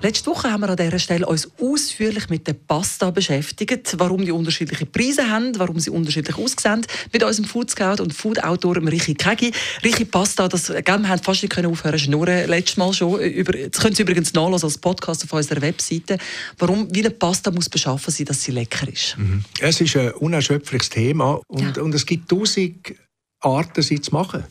Letzte Woche haben wir an dieser Stelle uns ausführlich mit der Pasta beschäftigt, warum die unterschiedliche Preise haben, warum sie unterschiedlich aussehen, mit unserem Food Scout und Food Autor Richi Kegi. Richi Pasta, das gell, wir haben fast nicht können aufhören schnurren, letztes Mal schon. Über, das können Sie übrigens nachlesen als Podcast auf unserer Webseite, warum wie eine Pasta muss beschaffen sein, dass sie lecker ist. Mhm. Es ist ein unerschöpfliches Thema und, ja. und es gibt tausend Arten, sie zu machen.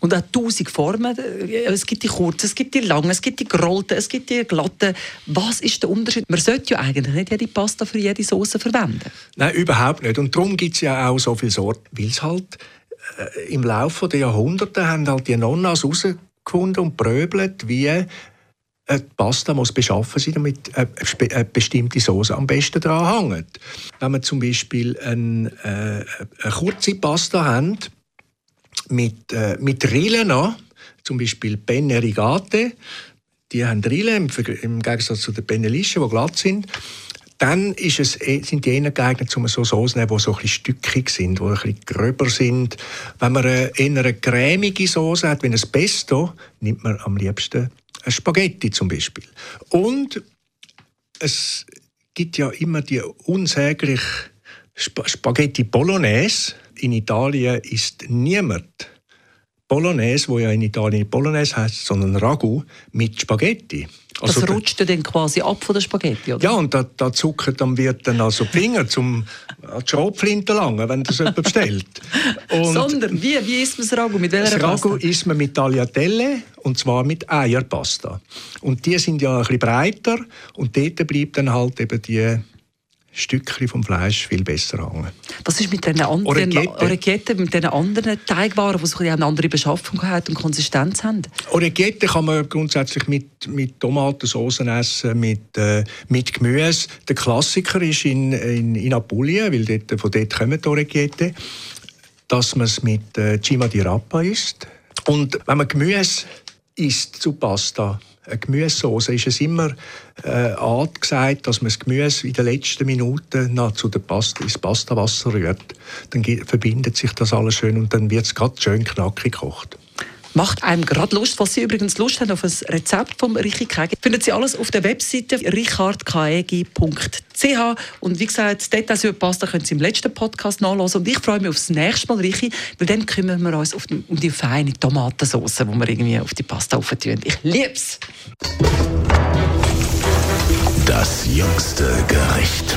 Und auch tausend Formen. Es gibt die kurzen, es gibt die langen, es gibt die gerollten, es gibt die glatten. Was ist der Unterschied? Man sollte ja eigentlich nicht jede Pasta für jede Soße verwenden. Nein, überhaupt nicht. Und darum gibt es ja auch so viele Sorten, weil es halt äh, im Laufe der Jahrhunderte haben halt die Nonnas herausgefunden und pröbelt, wie eine Pasta muss beschaffen sein, damit eine bestimmte Soße am besten dran hängt. Wenn wir zum Beispiel eine, äh, eine kurze Pasta haben, mit, äh, mit Rillen an, zum Beispiel Penne Rigate, die haben Rillen im, Gegensatz zu den Pennelische, die glatt sind. Dann es, eh, sind die eher geeignet, um so Soßen zu nehmen, die so stückig sind, die ein gröber sind. Wenn man eine, eher eine cremige Soße hat, wie ein Pesto, nimmt man am liebsten ein Spaghetti zum Beispiel. Und es gibt ja immer die unsägliche Spaghetti Bolognese, in Italien ist niemand Bolognese, wo ja in Italien Bolognese heißt, sondern Ragu mit Spaghetti. Also das rutscht dann quasi ab von der Spaghetti, oder? Ja, und da, da zuckert dann wird dann also die Finger zum die Schrotflinte langen, wenn das jemand bestellt. Und sondern wie, wie isst man das Ragu? Mit welcher das Ragu isst man mit Tagliatelle und zwar mit Eierpasta. Und die sind ja ein bisschen breiter und dort bleibt dann halt eben die Stückchen vom Fleisch viel besser hängen. Was ist mit den anderen Orecchiette, mit den anderen Teigwaren, die eine andere Beschaffung haben und Konsistenz haben? Orecchiette kann man grundsätzlich mit, mit Tomatensauce essen, mit, äh, mit Gemüse. Der Klassiker ist in, in, in Apulien, weil dort, von dort kommen die Orecchiette, dass man es mit äh, Cima di Rapa isst. Und wenn man Gemüse isst zu Pasta, eine Gemüsesauce ist es immer äh, angesagt, dass man das Gemüse in den letzten Minuten noch zu der Pasta, ins Pastawasser rührt. Dann verbindet sich das alles schön und dann wird es gerade schön knackig gekocht. Macht einem gerade Lust, was Sie übrigens Lust haben auf ein Rezept vom Richard Kegi. Finden Sie alles auf der Webseite richardkegi.ch und wie gesagt, Details über Pasta können Sie im letzten Podcast nachlesen und ich freue mich aufs nächste Mal, Richi, weil dann kümmern wir uns die, um die feine Tomatensauce, die wir irgendwie auf die Pasta auftun. Ich liebe es! Das jüngste Gericht.